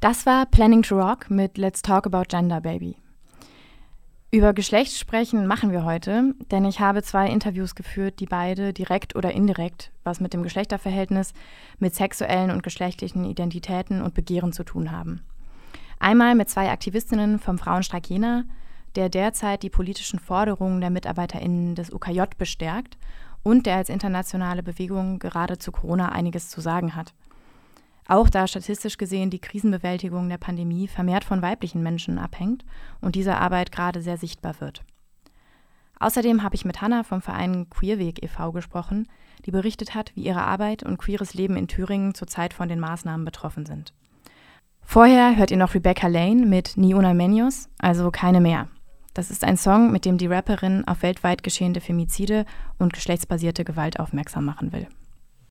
Das war Planning to Rock mit Let's Talk About Gender Baby. Über Geschlecht sprechen machen wir heute, denn ich habe zwei Interviews geführt, die beide direkt oder indirekt was mit dem Geschlechterverhältnis, mit sexuellen und geschlechtlichen Identitäten und Begehren zu tun haben. Einmal mit zwei Aktivistinnen vom Frauenstreik Jena, der derzeit die politischen Forderungen der MitarbeiterInnen des UKJ bestärkt und der als internationale Bewegung gerade zu Corona einiges zu sagen hat. Auch da statistisch gesehen die Krisenbewältigung der Pandemie vermehrt von weiblichen Menschen abhängt und diese Arbeit gerade sehr sichtbar wird. Außerdem habe ich mit Hanna vom Verein Queerweg e.V. gesprochen, die berichtet hat, wie ihre Arbeit und queeres Leben in Thüringen zurzeit von den Maßnahmen betroffen sind. Vorher hört ihr noch Rebecca Lane mit Ni una menos, also keine mehr. Das ist ein Song, mit dem die Rapperin auf weltweit geschehende Femizide und geschlechtsbasierte Gewalt aufmerksam machen will.